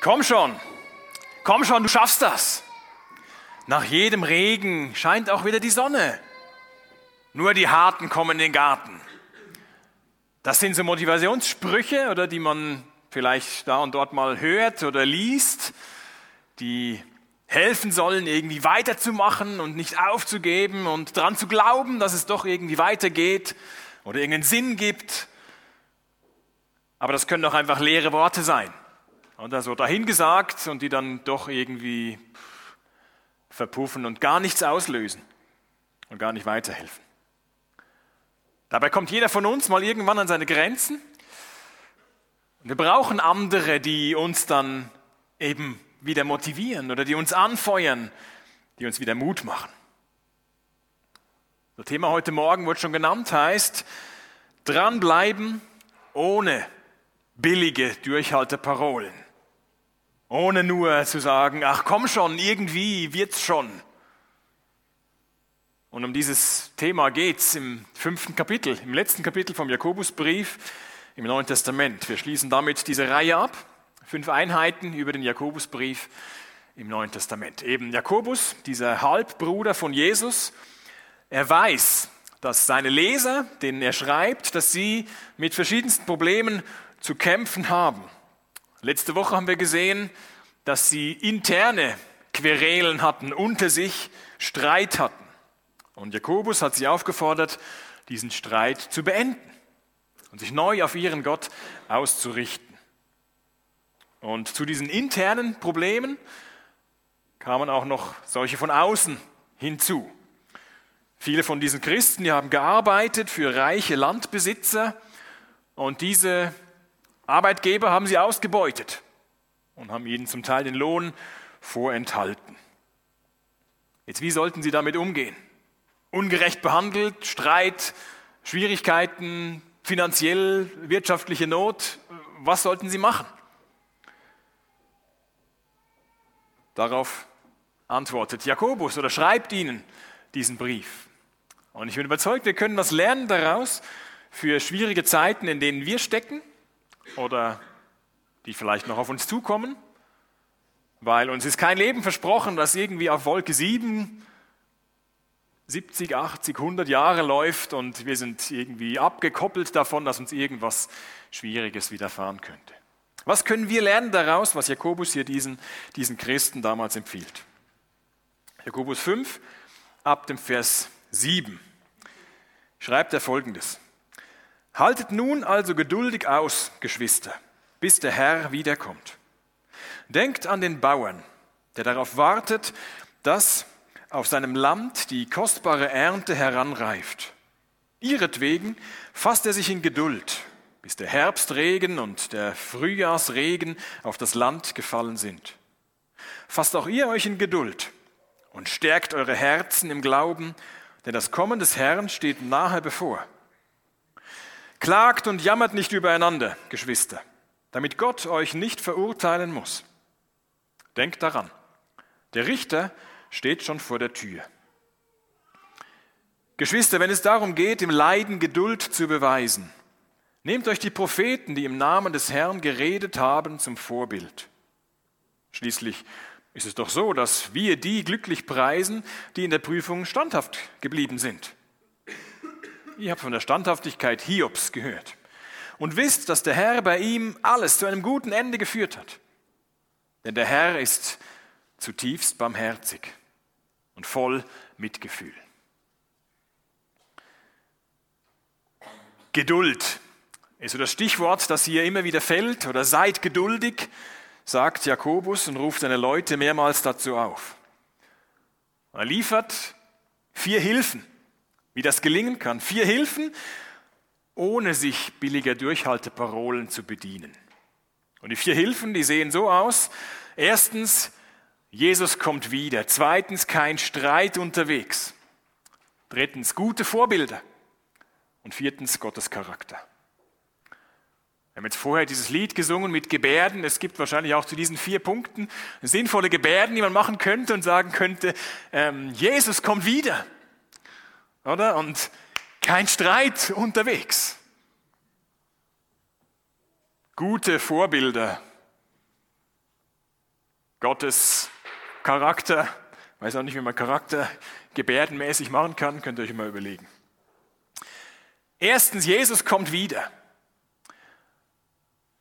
Komm schon, komm schon, du schaffst das. Nach jedem Regen scheint auch wieder die Sonne. Nur die Harten kommen in den Garten. Das sind so Motivationssprüche oder die man vielleicht da und dort mal hört oder liest, die helfen sollen, irgendwie weiterzumachen und nicht aufzugeben und daran zu glauben, dass es doch irgendwie weitergeht oder irgendeinen Sinn gibt. Aber das können doch einfach leere Worte sein. Und also dahingesagt und die dann doch irgendwie verpuffen und gar nichts auslösen und gar nicht weiterhelfen. Dabei kommt jeder von uns mal irgendwann an seine Grenzen. Wir brauchen andere, die uns dann eben wieder motivieren oder die uns anfeuern, die uns wieder Mut machen. Das Thema heute Morgen wurde schon genannt, heißt dranbleiben ohne billige Durchhalteparolen. Ohne nur zu sagen, ach komm schon, irgendwie wird's schon. Und um dieses Thema geht's im fünften Kapitel, im letzten Kapitel vom Jakobusbrief im Neuen Testament. Wir schließen damit diese Reihe ab. Fünf Einheiten über den Jakobusbrief im Neuen Testament. Eben Jakobus, dieser Halbbruder von Jesus, er weiß, dass seine Leser, denen er schreibt, dass sie mit verschiedensten Problemen zu kämpfen haben. Letzte Woche haben wir gesehen, dass sie interne Querelen hatten, unter sich Streit hatten. Und Jakobus hat sie aufgefordert, diesen Streit zu beenden und sich neu auf ihren Gott auszurichten. Und zu diesen internen Problemen kamen auch noch solche von außen hinzu. Viele von diesen Christen, die haben gearbeitet für reiche Landbesitzer und diese Arbeitgeber haben sie ausgebeutet und haben ihnen zum Teil den Lohn vorenthalten. Jetzt, wie sollten sie damit umgehen? ungerecht behandelt, Streit, Schwierigkeiten, finanziell, wirtschaftliche Not. Was sollten sie machen? Darauf antwortet Jakobus oder schreibt ihnen diesen Brief. Und ich bin überzeugt, wir können was lernen daraus für schwierige Zeiten, in denen wir stecken oder die vielleicht noch auf uns zukommen, weil uns ist kein Leben versprochen, das irgendwie auf Wolke 7 70, 80, 100 Jahre läuft und wir sind irgendwie abgekoppelt davon, dass uns irgendwas Schwieriges widerfahren könnte. Was können wir lernen daraus, was Jakobus hier diesen, diesen Christen damals empfiehlt? Jakobus 5, ab dem Vers 7, schreibt er folgendes. Haltet nun also geduldig aus, Geschwister, bis der Herr wiederkommt. Denkt an den Bauern, der darauf wartet, dass auf seinem Land die kostbare Ernte heranreift. Ihretwegen fasst er sich in Geduld, bis der Herbstregen und der Frühjahrsregen auf das Land gefallen sind. Fasst auch ihr euch in Geduld und stärkt eure Herzen im Glauben, denn das Kommen des Herrn steht nahe bevor. Klagt und jammert nicht übereinander, Geschwister, damit Gott euch nicht verurteilen muss. Denkt daran, der Richter steht schon vor der Tür. Geschwister, wenn es darum geht, im Leiden Geduld zu beweisen, nehmt euch die Propheten, die im Namen des Herrn geredet haben, zum Vorbild. Schließlich ist es doch so, dass wir die glücklich preisen, die in der Prüfung standhaft geblieben sind. Ihr habt von der Standhaftigkeit Hiobs gehört und wisst, dass der Herr bei ihm alles zu einem guten Ende geführt hat. Denn der Herr ist zutiefst barmherzig und voll Mitgefühl. Geduld ist so das Stichwort, das hier immer wieder fällt, oder seid geduldig, sagt Jakobus und ruft seine Leute mehrmals dazu auf. Er liefert vier Hilfen, wie das gelingen kann. Vier Hilfen, ohne sich billiger Durchhalteparolen zu bedienen. Und die vier Hilfen, die sehen so aus. Erstens, Jesus kommt wieder. Zweitens, kein Streit unterwegs. Drittens, gute Vorbilder. Und viertens, Gottes Charakter. Wir haben jetzt vorher dieses Lied gesungen mit Gebärden. Es gibt wahrscheinlich auch zu diesen vier Punkten sinnvolle Gebärden, die man machen könnte und sagen könnte, ähm, Jesus kommt wieder. Oder? Und kein Streit unterwegs. Gute Vorbilder Gottes Charakter, ich weiß auch nicht, wie man Charakter gebärdenmäßig machen kann, könnt ihr euch mal überlegen. Erstens, Jesus kommt wieder.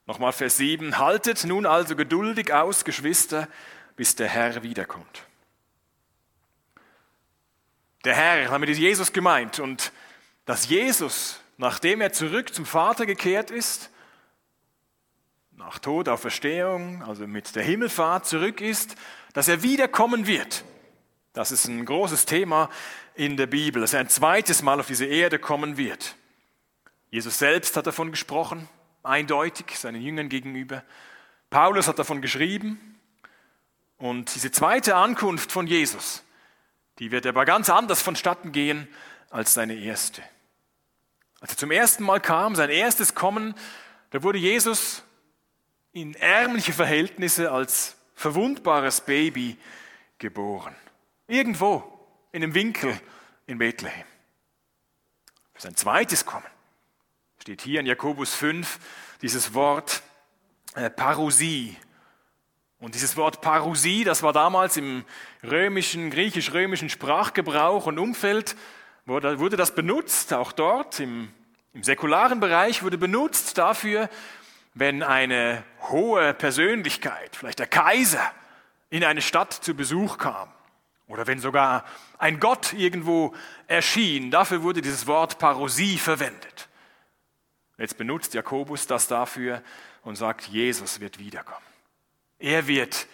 Nochmal Vers 7, haltet nun also geduldig aus, Geschwister, bis der Herr wiederkommt. Der Herr, damit ist Jesus gemeint und dass Jesus, nachdem er zurück zum Vater gekehrt ist, nach Tod, Auferstehung, also mit der Himmelfahrt zurück ist, dass er wiederkommen wird. Das ist ein großes Thema in der Bibel, dass er ein zweites Mal auf diese Erde kommen wird. Jesus selbst hat davon gesprochen, eindeutig seinen Jüngern gegenüber. Paulus hat davon geschrieben. Und diese zweite Ankunft von Jesus, die wird aber ganz anders vonstatten gehen als seine erste. Als er zum ersten Mal kam, sein erstes Kommen, da wurde Jesus in ärmliche Verhältnisse als verwundbares Baby geboren. Irgendwo in einem Winkel in Bethlehem. Für sein zweites Kommen steht hier in Jakobus 5 dieses Wort äh, Parousie. Und dieses Wort Parousie, das war damals im römischen, griechisch-römischen Sprachgebrauch und Umfeld, wurde, das benutzt, auch dort im, im säkularen Bereich wurde benutzt dafür, wenn eine hohe Persönlichkeit, vielleicht der Kaiser, in eine Stadt zu Besuch kam oder wenn sogar ein Gott irgendwo erschien, dafür wurde dieses Wort Parosie verwendet. Jetzt benutzt Jakobus das dafür und sagt, Jesus wird wiederkommen. Er wird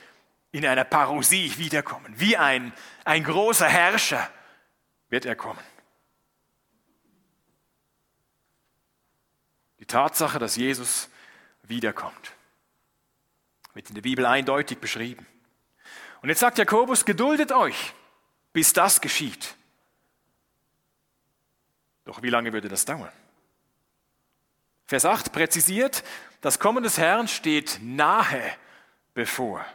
in einer Parosie wiederkommen. Wie ein, ein großer Herrscher wird er kommen. Die Tatsache, dass Jesus wiederkommt. Wird in der Bibel eindeutig beschrieben. Und jetzt sagt Jakobus, geduldet euch, bis das geschieht. Doch wie lange würde das dauern? Vers 8 präzisiert, das Kommen des Herrn steht nahe bevor.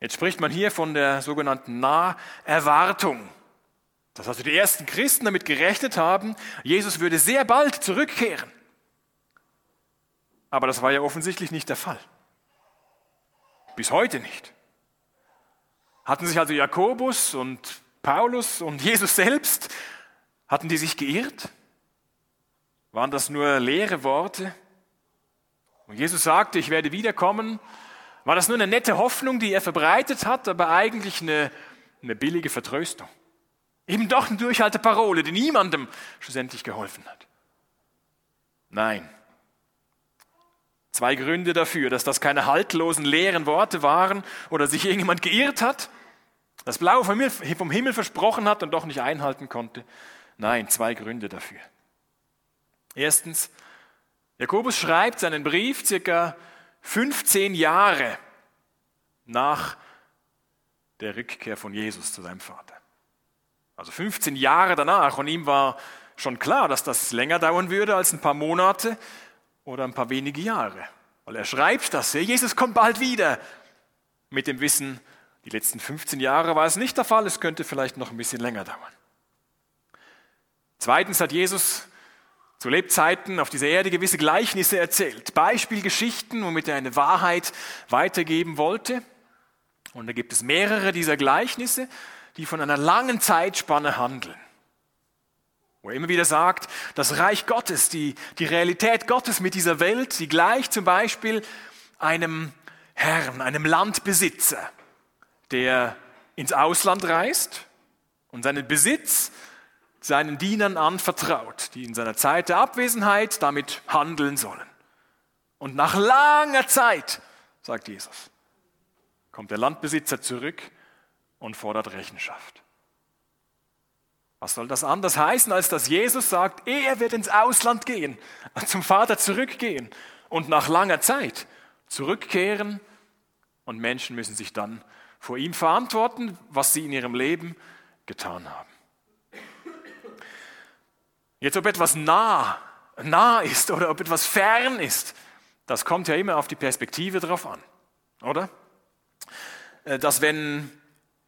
Jetzt spricht man hier von der sogenannten Naherwartung. Dass also die ersten Christen damit gerechnet haben, Jesus würde sehr bald zurückkehren. Aber das war ja offensichtlich nicht der Fall. Bis heute nicht. Hatten sich also Jakobus und Paulus und Jesus selbst, hatten die sich geirrt? Waren das nur leere Worte? Und Jesus sagte, ich werde wiederkommen. War das nur eine nette Hoffnung, die er verbreitet hat, aber eigentlich eine, eine billige Vertröstung? Eben doch eine Durchhalteparole, die niemandem schlussendlich geholfen hat. Nein, Zwei Gründe dafür, dass das keine haltlosen, leeren Worte waren oder sich irgendjemand geirrt hat, das Blau vom Himmel versprochen hat und doch nicht einhalten konnte. Nein, zwei Gründe dafür. Erstens, Jakobus schreibt seinen Brief circa 15 Jahre nach der Rückkehr von Jesus zu seinem Vater. Also 15 Jahre danach und ihm war schon klar, dass das länger dauern würde als ein paar Monate, oder ein paar wenige Jahre. Weil er schreibt das, Jesus kommt bald wieder. Mit dem Wissen, die letzten 15 Jahre war es nicht der Fall, es könnte vielleicht noch ein bisschen länger dauern. Zweitens hat Jesus zu Lebzeiten auf dieser Erde gewisse Gleichnisse erzählt, Beispielgeschichten, womit er eine Wahrheit weitergeben wollte. Und da gibt es mehrere dieser Gleichnisse, die von einer langen Zeitspanne handeln wo er immer wieder sagt, das Reich Gottes, die, die Realität Gottes mit dieser Welt, die gleicht zum Beispiel einem Herrn, einem Landbesitzer, der ins Ausland reist und seinen Besitz seinen Dienern anvertraut, die in seiner Zeit der Abwesenheit damit handeln sollen. Und nach langer Zeit, sagt Jesus, kommt der Landbesitzer zurück und fordert Rechenschaft. Was soll das anders heißen, als dass Jesus sagt, er wird ins Ausland gehen, zum Vater zurückgehen und nach langer Zeit zurückkehren und Menschen müssen sich dann vor ihm verantworten, was sie in ihrem Leben getan haben. Jetzt, ob etwas nah, nah ist oder ob etwas fern ist, das kommt ja immer auf die Perspektive drauf an, oder? Äh, dass wenn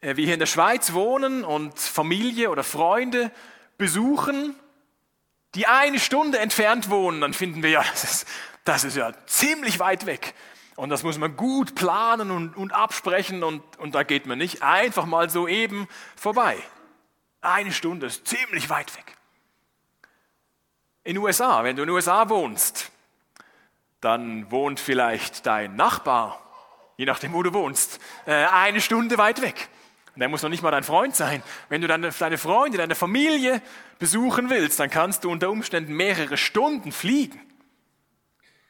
äh, wir hier in der Schweiz wohnen und Familie oder Freunde besuchen, die eine Stunde entfernt wohnen, dann finden wir ja, das ist, das ist ja ziemlich weit weg. Und das muss man gut planen und, und absprechen und, und da geht man nicht einfach mal so eben vorbei. Eine Stunde ist ziemlich weit weg. In USA, wenn du in USA wohnst, dann wohnt vielleicht dein Nachbar, je nachdem, wo du wohnst, äh, eine Stunde weit weg. Und der muss noch nicht mal dein Freund sein. Wenn du deine, deine Freunde, deine Familie besuchen willst, dann kannst du unter Umständen mehrere Stunden fliegen.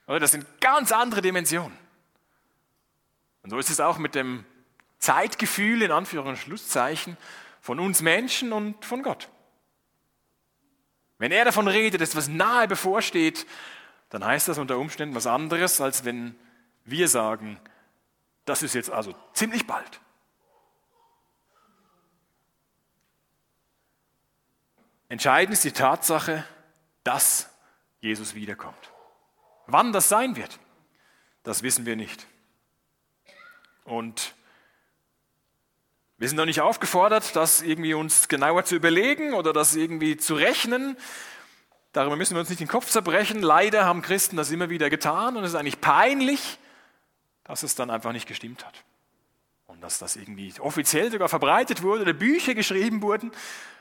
Oder das sind ganz andere Dimensionen. Und so ist es auch mit dem Zeitgefühl in Anführungs- und Schlusszeichen von uns Menschen und von Gott. Wenn er davon redet, dass was nahe bevorsteht, dann heißt das unter Umständen was anderes, als wenn wir sagen, das ist jetzt also ziemlich bald. Entscheidend ist die Tatsache, dass Jesus wiederkommt. Wann das sein wird, das wissen wir nicht. Und wir sind noch nicht aufgefordert, das irgendwie uns genauer zu überlegen oder das irgendwie zu rechnen. Darüber müssen wir uns nicht den Kopf zerbrechen. Leider haben Christen das immer wieder getan und es ist eigentlich peinlich, dass es dann einfach nicht gestimmt hat. Und dass das irgendwie offiziell sogar verbreitet wurde oder Bücher geschrieben wurden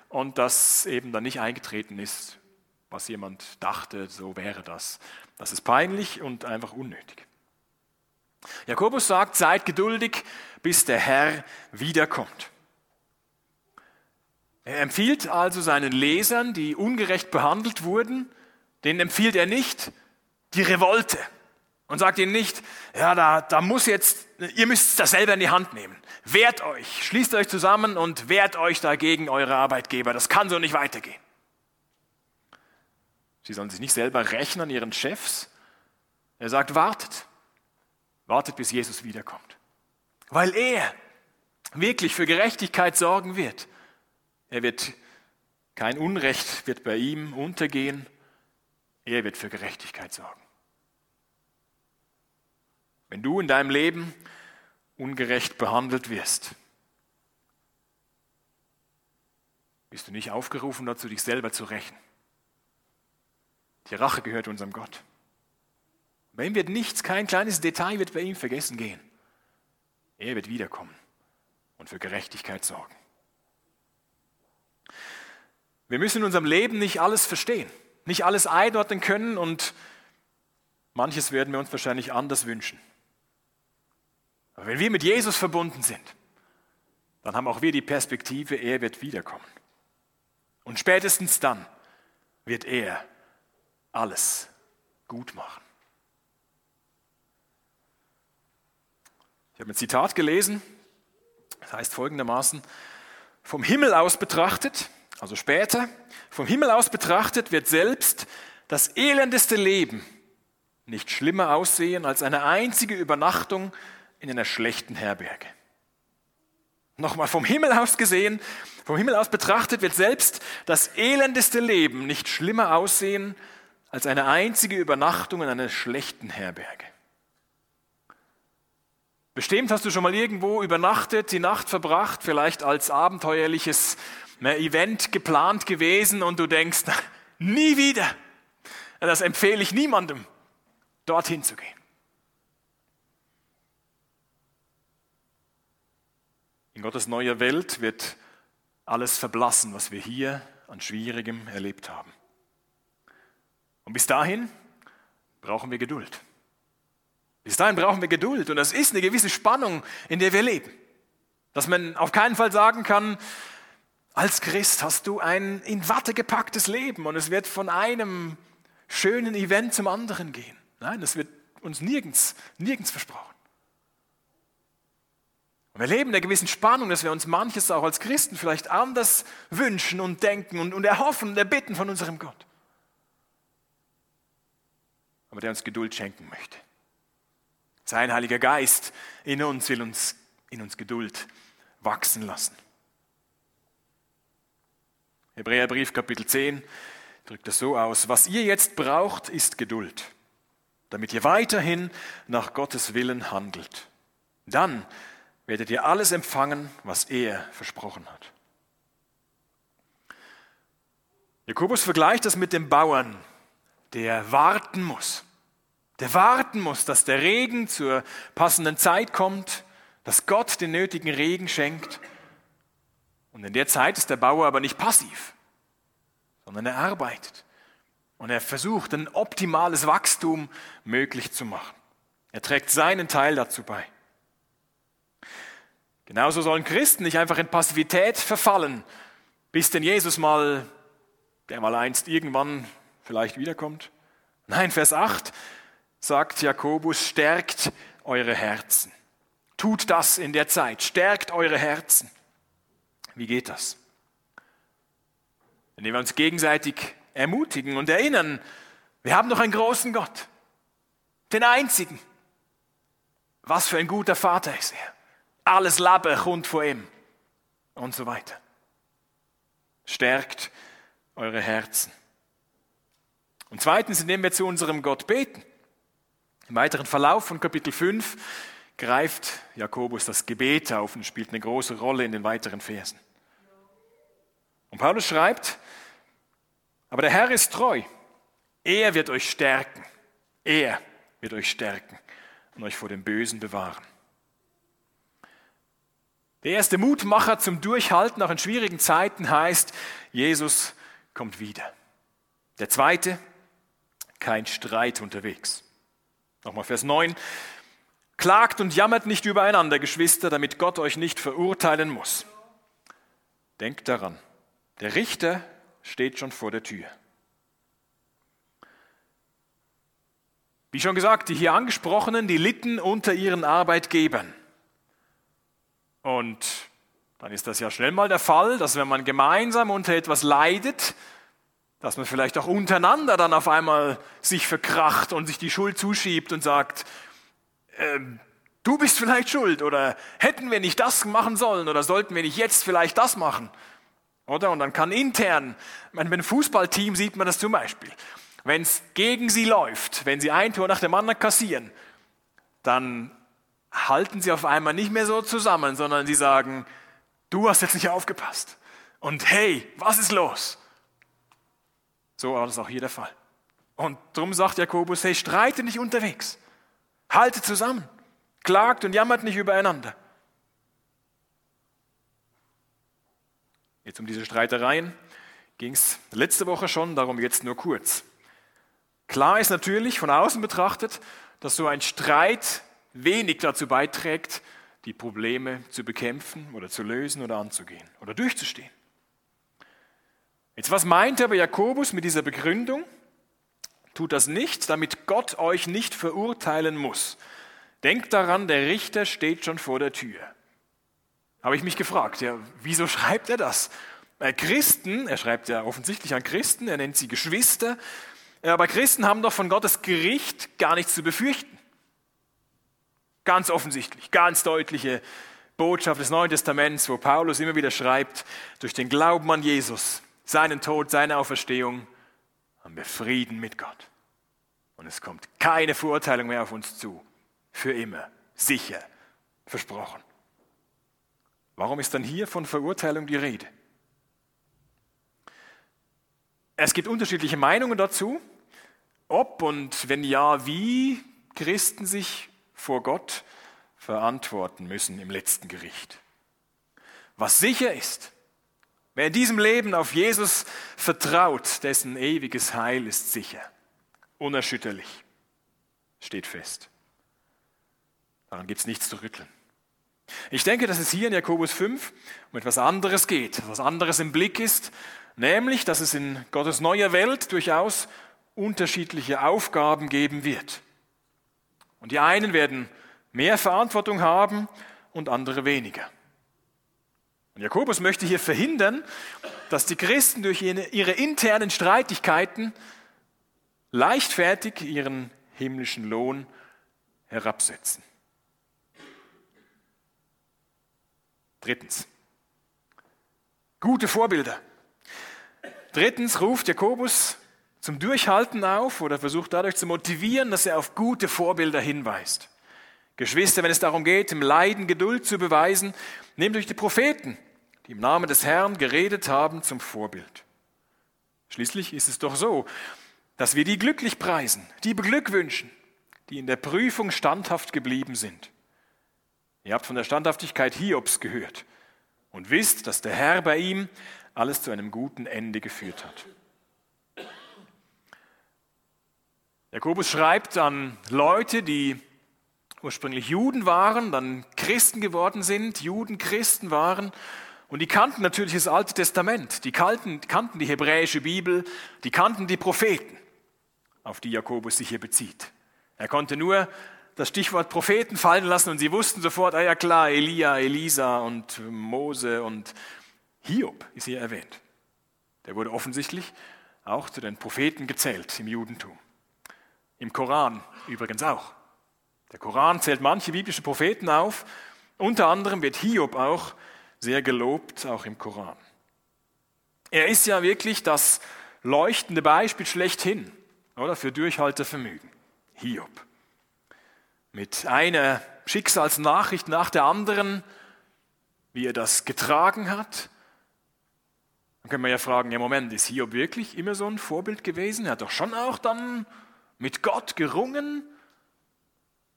und das eben dann nicht eingetreten ist, was jemand dachte, so wäre das. Das ist peinlich und einfach unnötig. Jakobus sagt, seid geduldig, bis der Herr wiederkommt. Er empfiehlt also seinen Lesern, die ungerecht behandelt wurden, denen empfiehlt er nicht die Revolte und sagt ihnen nicht, ja, da, da muss jetzt, ihr müsst das selber in die Hand nehmen. Wehrt euch, schließt euch zusammen und wehrt euch dagegen eure Arbeitgeber. Das kann so nicht weitergehen. Sie sollen sich nicht selber rächen an ihren Chefs. Er sagt, wartet. Wartet, bis Jesus wiederkommt. Weil er wirklich für Gerechtigkeit sorgen wird. Er wird, kein Unrecht wird bei ihm untergehen. Er wird für Gerechtigkeit sorgen. Wenn du in deinem Leben ungerecht behandelt wirst, bist du nicht aufgerufen dazu, dich selber zu rächen. Die Rache gehört unserem Gott. Bei ihm wird nichts, kein kleines Detail wird bei ihm vergessen gehen. Er wird wiederkommen und für Gerechtigkeit sorgen. Wir müssen in unserem Leben nicht alles verstehen, nicht alles einordnen können und manches werden wir uns wahrscheinlich anders wünschen. Aber wenn wir mit Jesus verbunden sind, dann haben auch wir die Perspektive, er wird wiederkommen. Und spätestens dann wird er alles gut machen. Ich habe ein Zitat gelesen, das heißt folgendermaßen, vom Himmel aus betrachtet, also später, vom Himmel aus betrachtet wird selbst das elendeste Leben nicht schlimmer aussehen als eine einzige Übernachtung in einer schlechten Herberge. Nochmal vom Himmel aus gesehen, vom Himmel aus betrachtet wird selbst das elendeste Leben nicht schlimmer aussehen als eine einzige Übernachtung in einer schlechten Herberge. Bestimmt hast du schon mal irgendwo übernachtet, die Nacht verbracht, vielleicht als abenteuerliches Event geplant gewesen und du denkst, nie wieder. Das empfehle ich niemandem, dorthin zu gehen. In Gottes neuer Welt wird alles verblassen, was wir hier an Schwierigem erlebt haben. Und bis dahin brauchen wir Geduld. Bis dahin brauchen wir Geduld und das ist eine gewisse Spannung, in der wir leben. Dass man auf keinen Fall sagen kann, als Christ hast du ein in Watte gepacktes Leben und es wird von einem schönen Event zum anderen gehen. Nein, das wird uns nirgends, nirgends versprochen. Und wir leben in einer gewissen Spannung, dass wir uns manches auch als Christen vielleicht anders wünschen und denken und, und erhoffen und erbitten von unserem Gott. Aber der uns Geduld schenken möchte. Sein Heiliger Geist in uns will uns in uns Geduld wachsen lassen. Hebräerbrief Kapitel 10 drückt es so aus, was ihr jetzt braucht, ist Geduld, damit ihr weiterhin nach Gottes Willen handelt. Dann werdet ihr alles empfangen, was er versprochen hat. Jakobus vergleicht das mit dem Bauern, der warten muss. Der warten muss, dass der Regen zur passenden Zeit kommt, dass Gott den nötigen Regen schenkt. Und in der Zeit ist der Bauer aber nicht passiv, sondern er arbeitet. Und er versucht, ein optimales Wachstum möglich zu machen. Er trägt seinen Teil dazu bei. Genauso sollen Christen nicht einfach in Passivität verfallen, bis denn Jesus mal, der mal einst irgendwann vielleicht wiederkommt. Nein, Vers 8 sagt Jakobus, stärkt eure Herzen. Tut das in der Zeit, stärkt eure Herzen. Wie geht das? Indem wir uns gegenseitig ermutigen und erinnern, wir haben doch einen großen Gott, den einzigen. Was für ein guter Vater ist er. Alles Leben kommt von ihm und so weiter. Stärkt eure Herzen. Und zweitens, indem wir zu unserem Gott beten. Im weiteren Verlauf von Kapitel 5 greift Jakobus das Gebet auf und spielt eine große Rolle in den weiteren Versen. Und Paulus schreibt, aber der Herr ist treu. Er wird euch stärken. Er wird euch stärken und euch vor dem Bösen bewahren. Der erste Mutmacher zum Durchhalten auch in schwierigen Zeiten heißt, Jesus kommt wieder. Der zweite, kein Streit unterwegs. Nochmal Vers 9. Klagt und jammert nicht übereinander, Geschwister, damit Gott euch nicht verurteilen muss. Denkt daran, der Richter steht schon vor der Tür. Wie schon gesagt, die hier angesprochenen, die litten unter ihren Arbeitgebern. Und dann ist das ja schnell mal der Fall, dass wenn man gemeinsam unter etwas leidet, dass man vielleicht auch untereinander dann auf einmal sich verkracht und sich die Schuld zuschiebt und sagt, äh, du bist vielleicht schuld oder hätten wir nicht das machen sollen oder sollten wir nicht jetzt vielleicht das machen. Oder? Und dann kann intern, bei einem Fußballteam sieht man das zum Beispiel, wenn es gegen sie läuft, wenn sie ein Tor nach dem anderen kassieren, dann halten sie auf einmal nicht mehr so zusammen, sondern sie sagen, du hast jetzt nicht aufgepasst. Und hey, was ist los? So war das auch hier der Fall. Und darum sagt Jakobus, hey, streite nicht unterwegs. Halte zusammen. Klagt und jammert nicht übereinander. Jetzt um diese Streitereien ging es letzte Woche schon, darum jetzt nur kurz. Klar ist natürlich von außen betrachtet, dass so ein Streit wenig dazu beiträgt, die Probleme zu bekämpfen oder zu lösen oder anzugehen oder durchzustehen. Jetzt, was meint aber Jakobus mit dieser Begründung? Tut das nicht, damit Gott euch nicht verurteilen muss. Denkt daran, der Richter steht schon vor der Tür. Habe ich mich gefragt, ja, wieso schreibt er das? Bei Christen, er schreibt ja offensichtlich an Christen, er nennt sie Geschwister, aber Christen haben doch von Gottes Gericht gar nichts zu befürchten. Ganz offensichtlich, ganz deutliche Botschaft des Neuen Testaments, wo Paulus immer wieder schreibt, durch den Glauben an Jesus, seinen Tod, seine Auferstehung, haben wir Frieden mit Gott. Und es kommt keine Verurteilung mehr auf uns zu. Für immer. Sicher. Versprochen. Warum ist dann hier von Verurteilung die Rede? Es gibt unterschiedliche Meinungen dazu, ob und wenn ja, wie Christen sich vor Gott verantworten müssen im letzten Gericht. Was sicher ist, wer in diesem Leben auf Jesus vertraut, dessen ewiges Heil ist sicher, unerschütterlich, steht fest. Daran gibt es nichts zu rütteln. Ich denke, dass es hier in Jakobus 5 um etwas anderes geht, was anderes im Blick ist, nämlich, dass es in Gottes neuer Welt durchaus unterschiedliche Aufgaben geben wird. Und die einen werden mehr Verantwortung haben und andere weniger. Und Jakobus möchte hier verhindern, dass die Christen durch ihre internen Streitigkeiten leichtfertig ihren himmlischen Lohn herabsetzen. Drittens. Gute Vorbilder. Drittens ruft Jakobus zum Durchhalten auf oder versucht dadurch zu motivieren, dass er auf gute Vorbilder hinweist. Geschwister, wenn es darum geht, im Leiden Geduld zu beweisen, nehmt euch die Propheten, die im Namen des Herrn geredet haben, zum Vorbild. Schließlich ist es doch so, dass wir die glücklich preisen, die beglückwünschen, die in der Prüfung standhaft geblieben sind. Ihr habt von der Standhaftigkeit Hiobs gehört und wisst, dass der Herr bei ihm alles zu einem guten Ende geführt hat. Jakobus schreibt an Leute, die ursprünglich Juden waren, dann Christen geworden sind, Juden Christen waren und die kannten natürlich das Alte Testament, die kannten, kannten die hebräische Bibel, die kannten die Propheten, auf die Jakobus sich hier bezieht. Er konnte nur das Stichwort Propheten fallen lassen und sie wussten sofort, ah ja klar, Elia, Elisa und Mose und Hiob ist hier erwähnt. Der wurde offensichtlich auch zu den Propheten gezählt im Judentum. Im Koran übrigens auch. Der Koran zählt manche biblische Propheten auf, unter anderem wird Hiob auch sehr gelobt, auch im Koran. Er ist ja wirklich das leuchtende Beispiel schlechthin, oder für Durchhaltevermögen. Hiob. Mit einer Schicksalsnachricht nach der anderen, wie er das getragen hat. Dann können wir ja fragen, ja Moment, ist Hiob wirklich immer so ein Vorbild gewesen? Er hat doch schon auch dann mit Gott gerungen.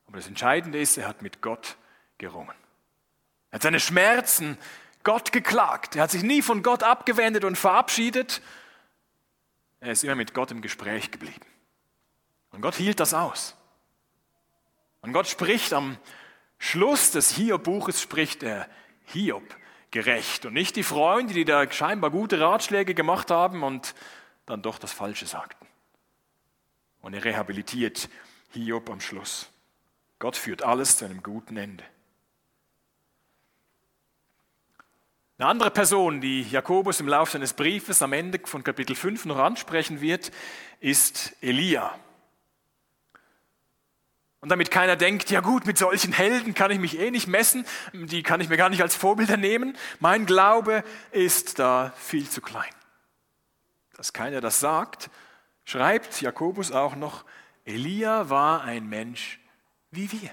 Aber das Entscheidende ist, er hat mit Gott gerungen. Er hat seine Schmerzen Gott geklagt. Er hat sich nie von Gott abgewendet und verabschiedet. Er ist immer mit Gott im Gespräch geblieben. Und Gott hielt das aus. Und Gott spricht am Schluss des Hiob-Buches, spricht er Hiob gerecht und nicht die Freunde, die da scheinbar gute Ratschläge gemacht haben und dann doch das Falsche sagten. Und er rehabilitiert Hiob am Schluss. Gott führt alles zu einem guten Ende. Eine andere Person, die Jakobus im Laufe seines Briefes am Ende von Kapitel 5 noch ansprechen wird, ist Elia. Und damit keiner denkt, ja gut, mit solchen Helden kann ich mich eh nicht messen, die kann ich mir gar nicht als Vorbilder nehmen. Mein Glaube ist da viel zu klein. Dass keiner das sagt, schreibt Jakobus auch noch, Elia war ein Mensch wie wir.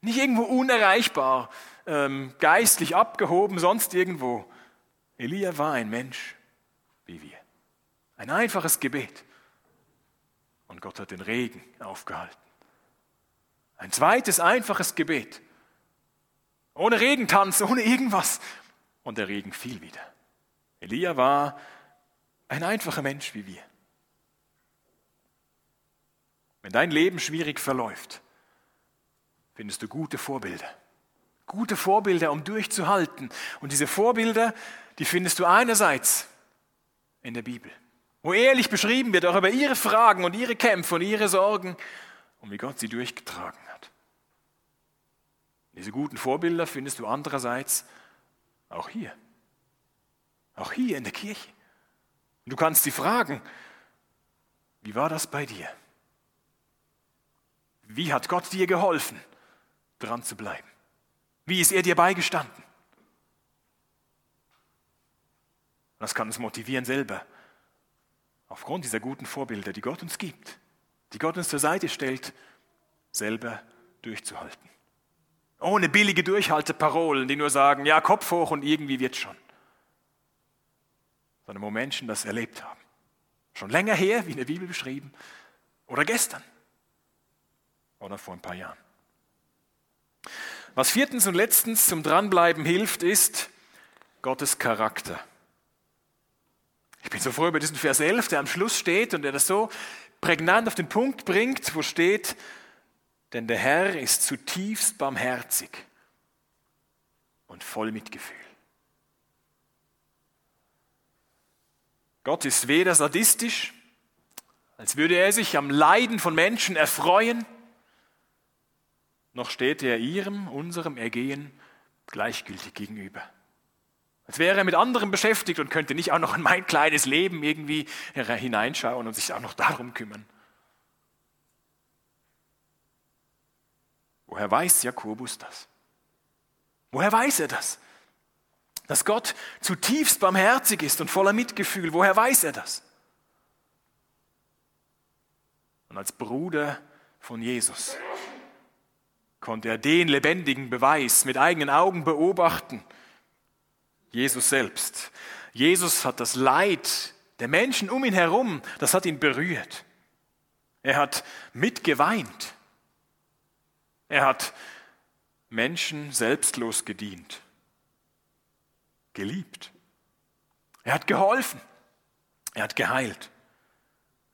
Nicht irgendwo unerreichbar, ähm, geistlich abgehoben, sonst irgendwo. Elia war ein Mensch wie wir. Ein einfaches Gebet. Und Gott hat den Regen aufgehalten. Ein zweites einfaches Gebet. Ohne Regentanz, ohne irgendwas. Und der Regen fiel wieder. Elia war ein einfacher Mensch wie wir. Wenn dein Leben schwierig verläuft, findest du gute Vorbilder. Gute Vorbilder, um durchzuhalten. Und diese Vorbilder, die findest du einerseits in der Bibel, wo ehrlich beschrieben wird, auch über ihre Fragen und ihre Kämpfe und ihre Sorgen und wie Gott sie durchgetragen hat. Diese guten Vorbilder findest du andererseits auch hier. Auch hier in der Kirche. Und du kannst sie fragen, wie war das bei dir? Wie hat Gott dir geholfen? dran zu bleiben? Wie ist er dir beigestanden? Das kann uns motivieren selber, aufgrund dieser guten Vorbilder, die Gott uns gibt, die Gott uns zur Seite stellt, selber durchzuhalten. Ohne billige Durchhalteparolen, die nur sagen, ja, Kopf hoch und irgendwie wird schon. Sondern wo Menschen das erlebt haben. Schon länger her, wie in der Bibel beschrieben, oder gestern oder vor ein paar Jahren. Was viertens und letztens zum Dranbleiben hilft, ist Gottes Charakter. Ich bin so froh über diesen Vers 11, der am Schluss steht und der das so prägnant auf den Punkt bringt, wo steht, denn der Herr ist zutiefst barmherzig und voll Mitgefühl. Gott ist weder sadistisch, als würde er sich am Leiden von Menschen erfreuen, noch steht er ihrem, unserem Ergehen gleichgültig gegenüber. Als wäre er mit anderen beschäftigt und könnte nicht auch noch in mein kleines Leben irgendwie hineinschauen und sich auch noch darum kümmern. Woher weiß Jakobus das? Woher weiß er das? Dass Gott zutiefst barmherzig ist und voller Mitgefühl. Woher weiß er das? Und als Bruder von Jesus konnte er den lebendigen Beweis mit eigenen Augen beobachten. Jesus selbst. Jesus hat das Leid der Menschen um ihn herum, das hat ihn berührt. Er hat mitgeweint. Er hat Menschen selbstlos gedient, geliebt. Er hat geholfen. Er hat geheilt.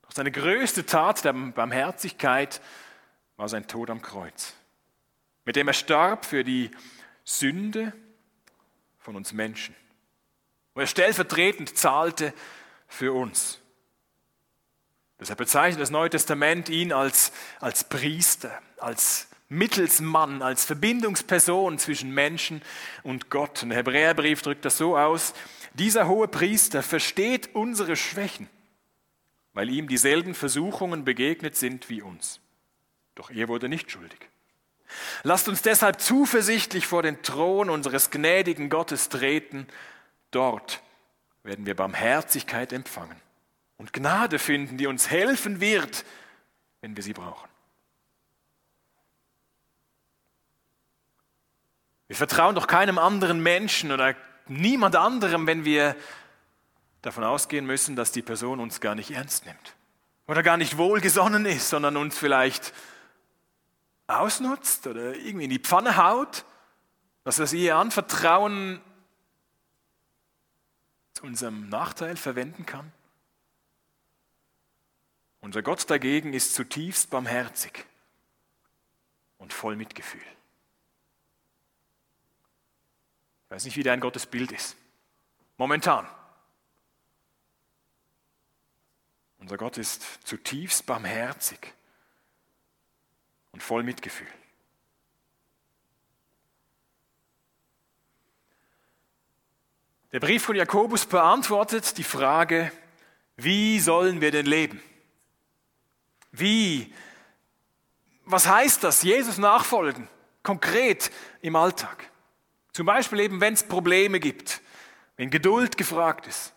Doch seine größte Tat der Barmherzigkeit war sein Tod am Kreuz, mit dem er starb für die Sünde von uns Menschen, wo er stellvertretend zahlte für uns. Deshalb bezeichnet das Neue Testament ihn als, als Priester, als Mittelsmann, als Verbindungsperson zwischen Menschen und Gott. Und der Hebräerbrief drückt das so aus, dieser hohe Priester versteht unsere Schwächen, weil ihm dieselben Versuchungen begegnet sind wie uns. Doch er wurde nicht schuldig. Lasst uns deshalb zuversichtlich vor den Thron unseres gnädigen Gottes treten. Dort werden wir Barmherzigkeit empfangen und Gnade finden, die uns helfen wird, wenn wir sie brauchen. Wir vertrauen doch keinem anderen Menschen oder niemand anderem, wenn wir davon ausgehen müssen, dass die Person uns gar nicht ernst nimmt oder gar nicht wohlgesonnen ist, sondern uns vielleicht ausnutzt oder irgendwie in die Pfanne haut, dass wir sie ihr anvertrauen zu unserem Nachteil verwenden kann. Unser Gott dagegen ist zutiefst barmherzig und voll Mitgefühl. Ich weiß nicht, wie dein Gottes Bild ist. Momentan. Unser Gott ist zutiefst barmherzig und voll Mitgefühl. Der Brief von Jakobus beantwortet die Frage, wie sollen wir denn leben? Wie? Was heißt das? Jesus nachfolgen, konkret im Alltag. Zum Beispiel eben, wenn es Probleme gibt, wenn Geduld gefragt ist.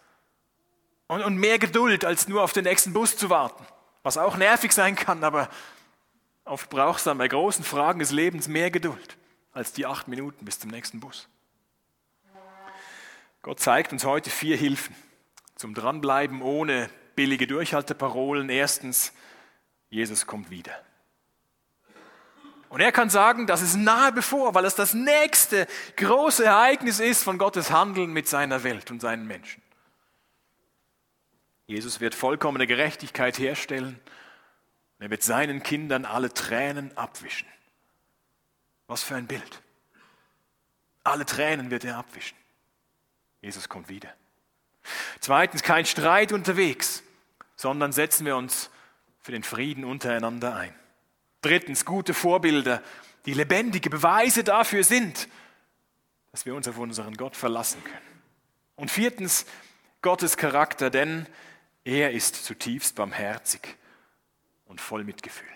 Und, und mehr Geduld, als nur auf den nächsten Bus zu warten. Was auch nervig sein kann, aber oft braucht es dann bei großen Fragen des Lebens mehr Geduld als die acht Minuten bis zum nächsten Bus. Gott zeigt uns heute vier Hilfen zum Dranbleiben ohne billige Durchhalteparolen. Erstens, Jesus kommt wieder. Und er kann sagen, das ist nahe bevor, weil es das nächste große Ereignis ist von Gottes Handeln mit seiner Welt und seinen Menschen. Jesus wird vollkommene Gerechtigkeit herstellen er wird seinen Kindern alle Tränen abwischen. Was für ein Bild. Alle Tränen wird er abwischen. Jesus kommt wieder. Zweitens, kein Streit unterwegs, sondern setzen wir uns für den Frieden untereinander ein. Drittens, gute Vorbilder, die lebendige Beweise dafür sind, dass wir uns auf unseren Gott verlassen können. Und viertens, Gottes Charakter, denn er ist zutiefst barmherzig und voll Mitgefühl.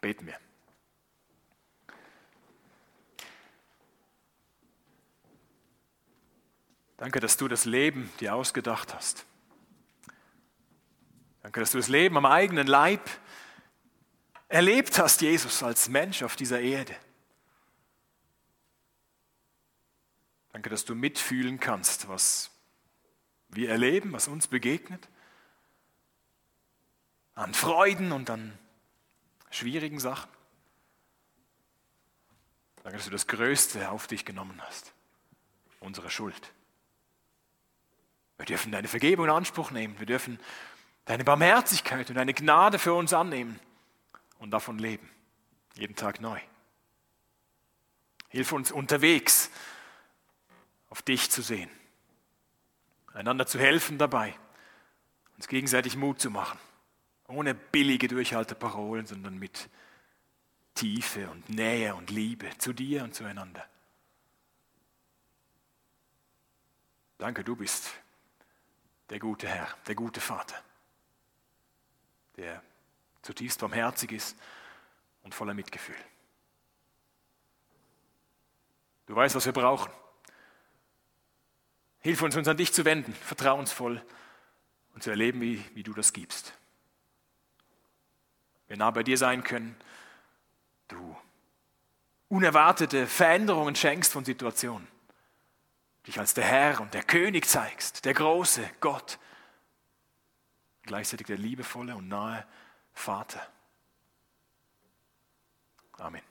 Beten wir. Danke, dass du das Leben dir ausgedacht hast. Danke, dass du das Leben am eigenen Leib erlebt hast, Jesus, als Mensch auf dieser Erde. Danke, dass du mitfühlen kannst, was wir erleben, was uns begegnet. An Freuden und an schwierigen Sachen. Danke, dass du das Größte auf dich genommen hast. Unsere Schuld. Wir dürfen deine Vergebung in Anspruch nehmen. Wir dürfen deine Barmherzigkeit und deine Gnade für uns annehmen und davon leben. Jeden Tag neu. Hilf uns unterwegs auf dich zu sehen, einander zu helfen dabei, uns gegenseitig Mut zu machen, ohne billige Durchhalteparolen, sondern mit Tiefe und Nähe und Liebe zu dir und zueinander. Danke, du bist der gute Herr, der gute Vater, der zutiefst barmherzig ist und voller Mitgefühl. Du weißt, was wir brauchen. Hilf uns, uns an dich zu wenden, vertrauensvoll und zu erleben, wie, wie du das gibst. Wir nah bei dir sein können, du unerwartete Veränderungen schenkst von Situationen, dich als der Herr und der König zeigst, der große Gott, gleichzeitig der liebevolle und nahe Vater. Amen.